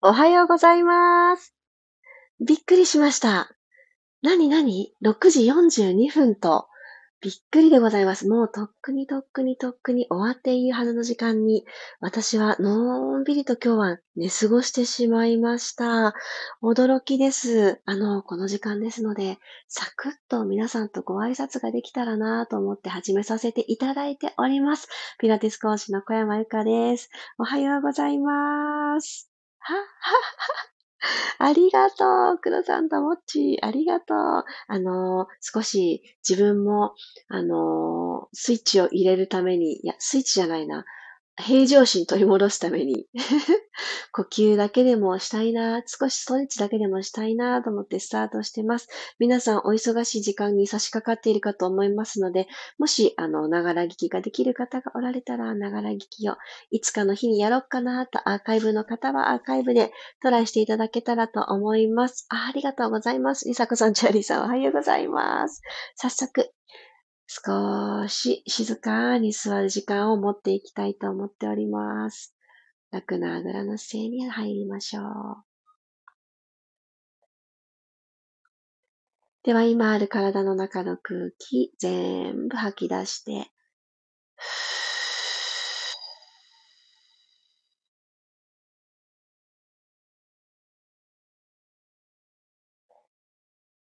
おはようございます。びっくりしました。なになに ?6 時42分と、びっくりでございます。もうとっくにとっくにとっくに終わっているはずの時間に、私はのんびりと今日は寝過ごしてしまいました。驚きです。あの、この時間ですので、サクッと皆さんとご挨拶ができたらなと思って始めさせていただいております。ピラティス講師の小山由かです。おはようございます。は、は、は。ありがとう。黒さんともっち、ありがとう。あの少し自分も、あのスイッチを入れるために、いや、スイッチじゃないな。平常心取り戻すために 呼吸だけでもしたいな、少しストレッチだけでもしたいなと思ってスタートしてます。皆さんお忙しい時間に差し掛かっているかと思いますので、もし、あの、ながら聞きができる方がおられたら、ながら聞きをいつかの日にやろうかなと、アーカイブの方はアーカイブでトライしていただけたらと思います。あありがとうございます。りさこさん、チャーリーさん、おはようございます。早速、少し静かに座る時間を持っていきたいと思っております。楽なあぐらの姿勢に入りましょう。では今ある体の中の空気全部吐き出して、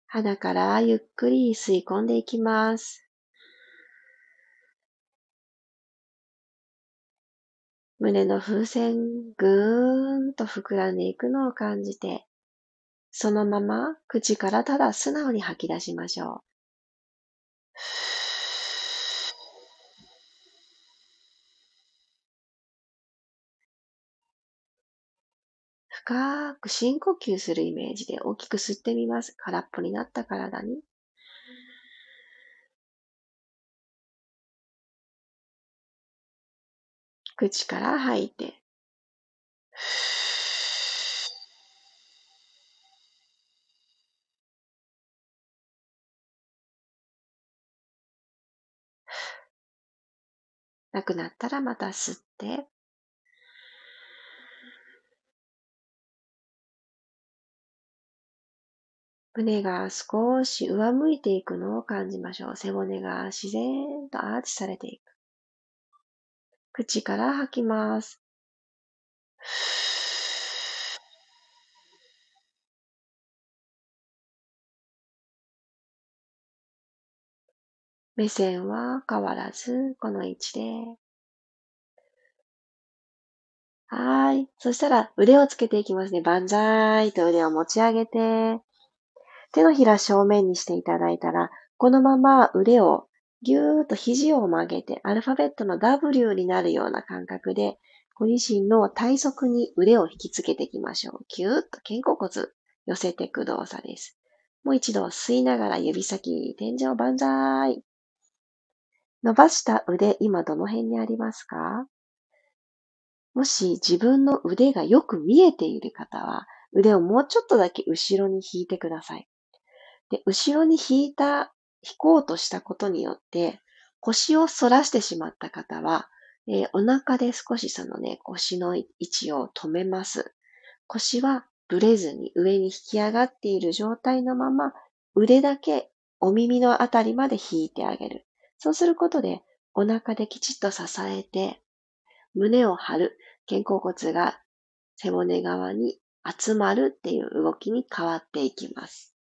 鼻からゆっくり吸い込んでいきます。胸の風船ぐーんと膨らんでいくのを感じて、そのまま口からただ素直に吐き出しましょう。深く深呼吸するイメージで大きく吸ってみます。空っぽになった体に。口から吐いて。なくなったらまた吸って。胸が少し上向いていくのを感じましょう。背骨が自然とアーチされていく。口から吐きます。目線は変わらず、この位置で。はい。そしたら腕をつけていきますね。万歳と腕を持ち上げて、手のひら正面にしていただいたら、このまま腕をぎゅーっと肘を曲げて、アルファベットの W になるような感覚で、ご自身の体側に腕を引きつけていきましょう。ぎゅーっと肩甲骨寄せていく動作です。もう一度吸いながら指先、天井万歳。伸ばした腕、今どの辺にありますか？もし自分の腕がよく見えている方は、腕をもうちょっとだけ後ろに引いてください。で、後ろに引いた引こうとしたことによって、腰を反らしてしまった方は、えー、お腹で少しそのね、腰の位置を止めます。腰はぶれずに上に引き上がっている状態のまま、腕だけお耳のあたりまで引いてあげる。そうすることで、お腹できちっと支えて、胸を張る、肩甲骨が背骨側に集まるっていう動きに変わっていきます。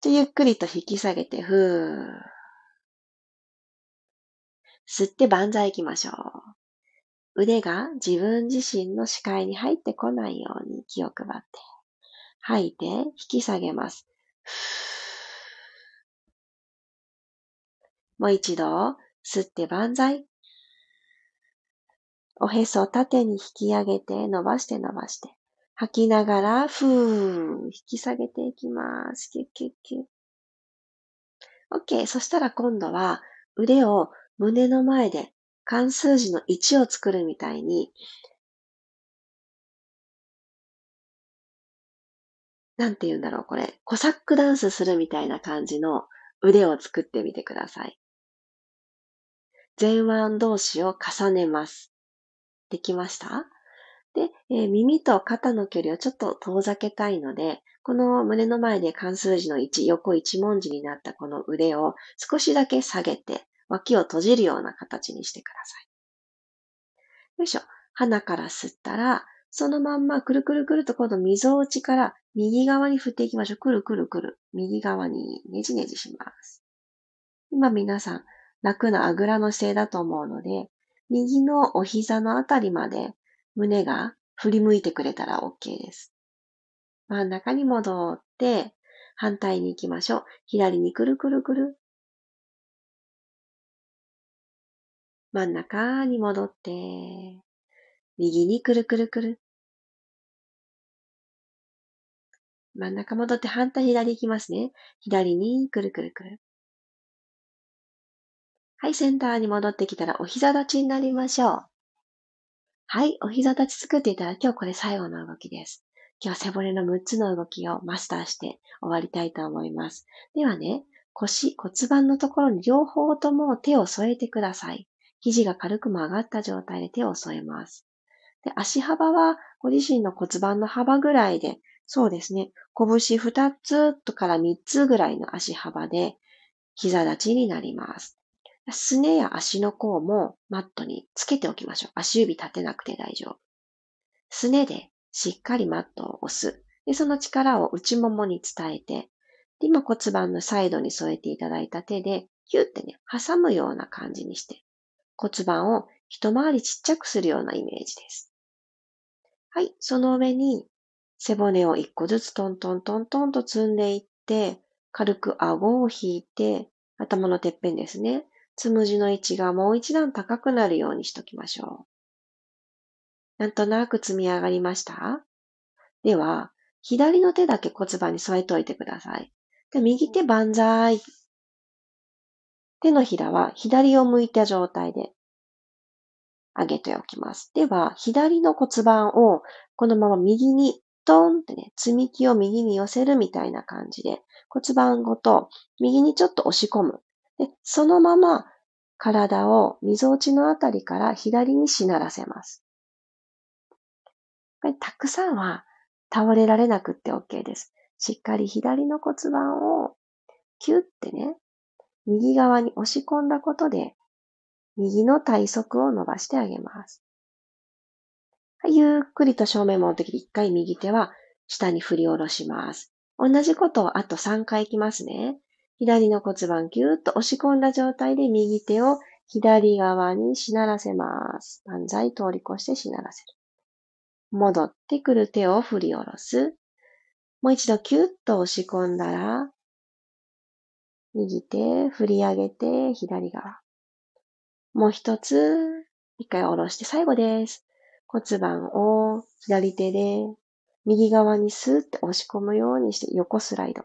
じゃゆっくりと引き下げて、ふー。吸って万歳行きましょう。腕が自分自身の視界に入ってこないように気を配って。吐いて、引き下げます。もう一度、吸って万歳。おへそを縦に引き上げて、伸ばして伸ばして。吐きながら、ふー、引き下げていきます。キュッキュッキュッ。OK。そしたら今度は腕を胸の前で関数字の1を作るみたいに、なんて言うんだろう、これ。コサックダンスするみたいな感じの腕を作ってみてください。前腕同士を重ねます。できました？で、えー、耳と肩の距離をちょっと遠ざけたいので、この胸の前で関数字の1、横1文字になったこの腕を少しだけ下げて、脇を閉じるような形にしてください。よいしょ。鼻から吸ったら、そのまんまくるくるくると今度溝落ちから右側に振っていきましょう。くるくるくる。右側にねじねじします。今皆さん楽なあぐらの姿勢だと思うので、右のお膝のあたりまで胸が振り向いてくれたら OK です。真ん中に戻って、反対に行きましょう。左にくるくるくる。真ん中に戻って、右にくるくるくる。真ん中戻って反対左行きますね。左にくるくるくる。はい、センターに戻ってきたらお膝立ちになりましょう。はい、お膝立ち作っていたら今日これ最後の動きです。今日は背骨の6つの動きをマスターして終わりたいと思います。ではね、腰、骨盤のところに両方とも手を添えてください。肘が軽く曲がった状態で手を添えます。で足幅はご自身の骨盤の幅ぐらいで、そうですね、拳2つから3つぐらいの足幅で膝立ちになります。すねや足の甲もマットにつけておきましょう。足指立てなくて大丈夫。すねでしっかりマットを押す。で、その力を内ももに伝えて、で今骨盤のサイドに添えていただいた手で、キュってね、挟むような感じにして、骨盤を一回りちっちゃくするようなイメージです。はい、その上に背骨を一個ずつトントントントンと積んでいって、軽く顎を引いて、頭のてっぺんですね。つむじの位置がもう一段高くなるようにしときましょう。なんとなく積み上がりました？では、左の手だけ骨盤に添えといてください。で右手万歳。手のひらは左を向いた状態で上げておきます。では、左の骨盤をこのまま右にトンってね、積み木を右に寄せるみたいな感じで骨盤ごと右にちょっと押し込む。で、そのまま体を溝落ちのあたりから左にしならせます。たくさんは倒れられなくって OK です。しっかり左の骨盤をキュッてね、右側に押し込んだことで、右の体側を伸ばしてあげます。ゆっくりと正面持ってきて、一回右手は下に振り下ろします。同じことをあと3回いきますね。左の骨盤ぎゅーっと押し込んだ状態で右手を左側にしならせます。万歳通り越してしならせる。戻ってくる手を振り下ろす。もう一度キュッと押し込んだら、右手振り上げて左側。もう一つ、一回下ろして最後です。骨盤を左手で右側にスーッと押し込むようにして横スライド。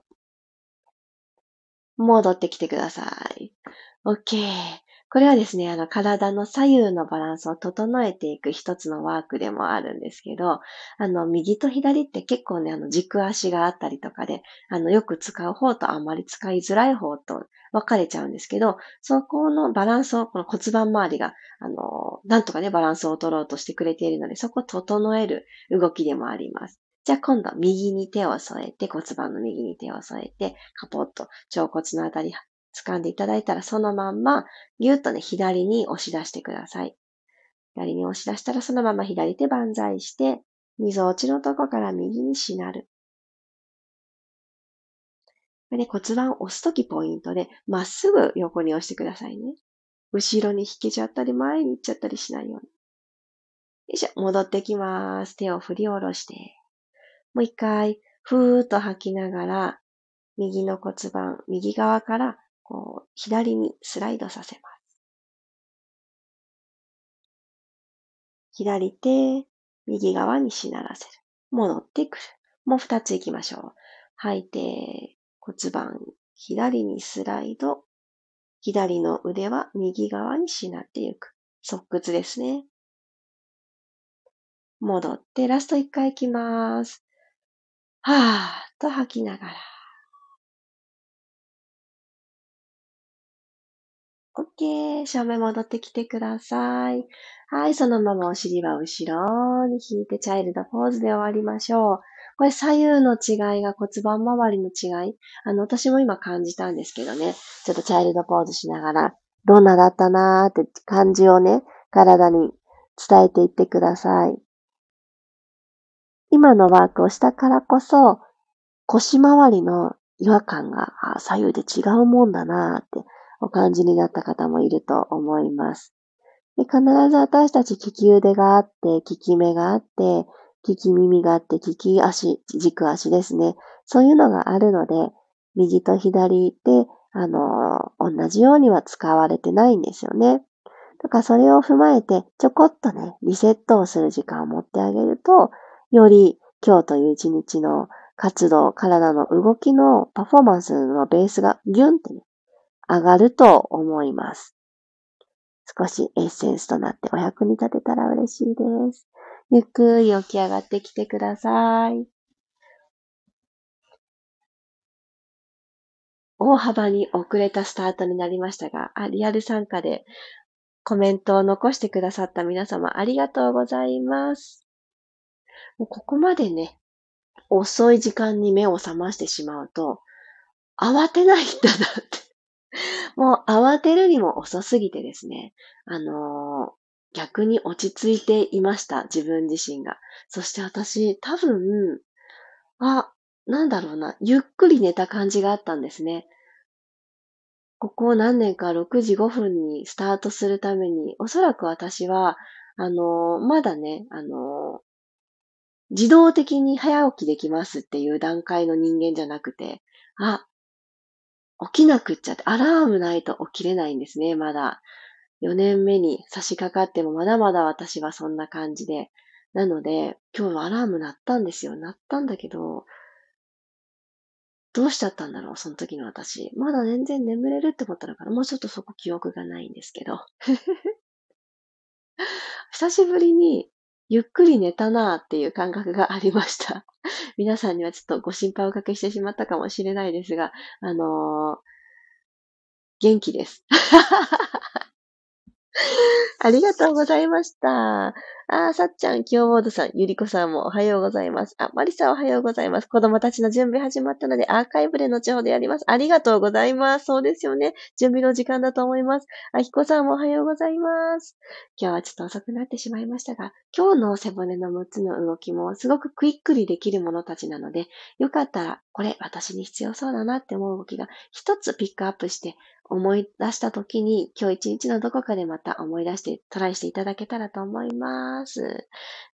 戻ってきてください。OK。これはですね、あの、体の左右のバランスを整えていく一つのワークでもあるんですけど、あの、右と左って結構ね、あの、軸足があったりとかで、あの、よく使う方とあんまり使いづらい方と分かれちゃうんですけど、そこのバランスを、この骨盤周りが、あの、なんとかね、バランスを取ろうとしてくれているので、そこを整える動きでもあります。じゃあ今度右に手を添えて、骨盤の右に手を添えて、カポッと腸骨のあたり掴んでいただいたら、そのまんま、ぎゅっとね、左に押し出してください。左に押し出したら、そのまま左手万歳して、溝落ちのとこから右にしなる。これね、骨盤を押すときポイントで、まっすぐ横に押してくださいね。後ろに引けちゃったり、前に行っちゃったりしないように。よいしょ、戻ってきます。手を振り下ろして。もう一回、ふーっと吐きながら、右の骨盤、右側からこう左にスライドさせます。左手、右側にしならせる。戻ってくる。もう二つ行きましょう。吐いて、骨盤、左にスライド。左の腕は右側にしなっていく。側屈ですね。戻って、ラスト一回行きます。はーっと吐きながら。OK。正面戻ってきてください。はい。そのままお尻は後ろに引いてチャイルドポーズで終わりましょう。これ左右の違いが骨盤周りの違い。あの、私も今感じたんですけどね。ちょっとチャイルドポーズしながら、どんなだったなーって感じをね、体に伝えていってください。今のワークをしたからこそ、腰回りの違和感が左右で違うもんだなーってお感じになった方もいると思います。で必ず私たち利き腕があって、利き目があって、利き耳があって、利き足、軸足ですね。そういうのがあるので、右と左で、あの、同じようには使われてないんですよね。だからそれを踏まえて、ちょこっとね、リセットをする時間を持ってあげると、より今日という一日の活動、体の動きのパフォーマンスのベースがギュンってね、上がると思います。少しエッセンスとなってお役に立てたら嬉しいです。ゆっくり起き上がってきてください。大幅に遅れたスタートになりましたが、あリアル参加でコメントを残してくださった皆様ありがとうございます。もうここまでね、遅い時間に目を覚ましてしまうと、慌てないんだなって もう慌てるにも遅すぎてですね、あのー、逆に落ち着いていました、自分自身が。そして私、多分、あ、なんだろうな、ゆっくり寝た感じがあったんですね。ここ何年か6時5分にスタートするために、おそらく私は、あのー、まだね、あの、自動的に早起きできますっていう段階の人間じゃなくて、あ、起きなくっちゃって、アラームないと起きれないんですね、まだ。4年目に差し掛かってもまだまだ私はそんな感じで。なので、今日はアラーム鳴ったんですよ。鳴ったんだけど、どうしちゃったんだろう、その時の私。まだ全然眠れるって思ったのかな。もうちょっとそこ記憶がないんですけど。久しぶりにゆっくり寝たなっていう感覚がありました。皆さんにはちょっとご心配をおかけしてしまったかもしれないですが、あのー、元気です。ありがとうございました。あ、さっちゃん、キヨボードさん、ゆりこさんもおはようございます。あ、マリさんおはようございます。子供たちの準備始まったので、アーカイブで後ほどやります。ありがとうございます。そうですよね。準備の時間だと思います。あひこさんもおはようございます。今日はちょっと遅くなってしまいましたが、今日の背骨の6つの動きもすごくクイックリできるものたちなので、よかったら、これ私に必要そうだなって思う動きが一つピックアップして思い出した時に、今日一日のどこかでまた思い出してトライしていただけたらと思います。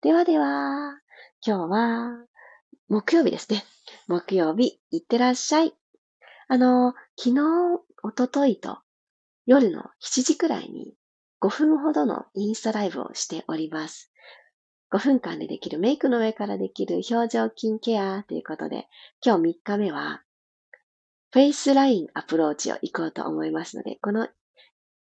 ではでは、今日は木曜日ですね。木曜日、いってらっしゃい。あの、昨日、おとといと夜の7時くらいに5分ほどのインスタライブをしております。5分間でできるメイクの上からできる表情筋ケアということで、今日3日目はフェイスラインアプローチを行こうと思いますので、この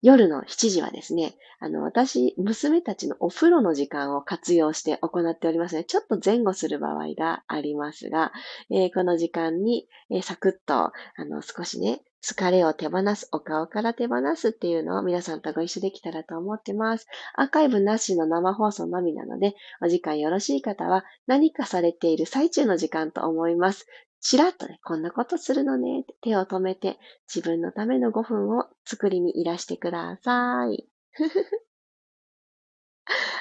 夜の7時はですね、あの、私、娘たちのお風呂の時間を活用して行っておりますので、ちょっと前後する場合がありますが、えー、この時間に、えー、サクッと、あの、少しね、疲れを手放す、お顔から手放すっていうのを皆さんとご一緒できたらと思ってます。アーカイブなしの生放送のみなので、お時間よろしい方は何かされている最中の時間と思います。ちらっとね、こんなことするのね、手を止めて自分のための5分を作りにいらしてください。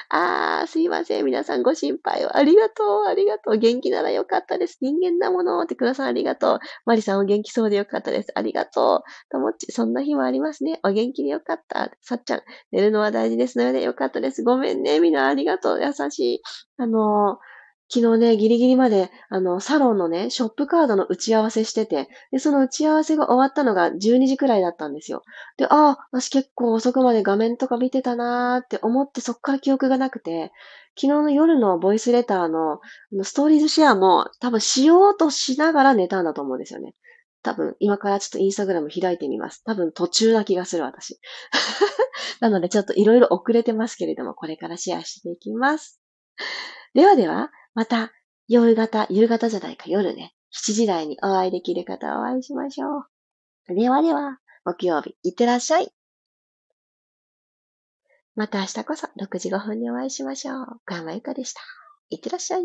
あー、すいません。皆さんご心配を。ありがとう、ありがとう。元気ならよかったです。人間だものってくださんありがとう。マリさんお元気そうでよかったです。ありがとう。ともっち、そんな日もありますね。お元気でよかった。さっちゃん、寝るのは大事ですのでよかったです。ごめんね。みんなありがとう。優しい。あのー昨日ね、ギリギリまで、あの、サロンのね、ショップカードの打ち合わせしてて、で、その打ち合わせが終わったのが12時くらいだったんですよ。で、ああ、私結構遅くまで画面とか見てたなーって思って、そっから記憶がなくて、昨日の夜のボイスレターのストーリーズシェアも多分しようとしながら寝たんだと思うんですよね。多分、今からちょっとインスタグラム開いてみます。多分途中な気がする、私。なので、ちょっといろいろ遅れてますけれども、これからシェアしていきます。ではでは、また、夕方、夕方じゃないか、夜ね、7時台にお会いできる方お会いしましょう。ではでは、木曜日、いってらっしゃい。また明日こそ6時5分にお会いしましょう。岡山ゆかでした。いってらっしゃい。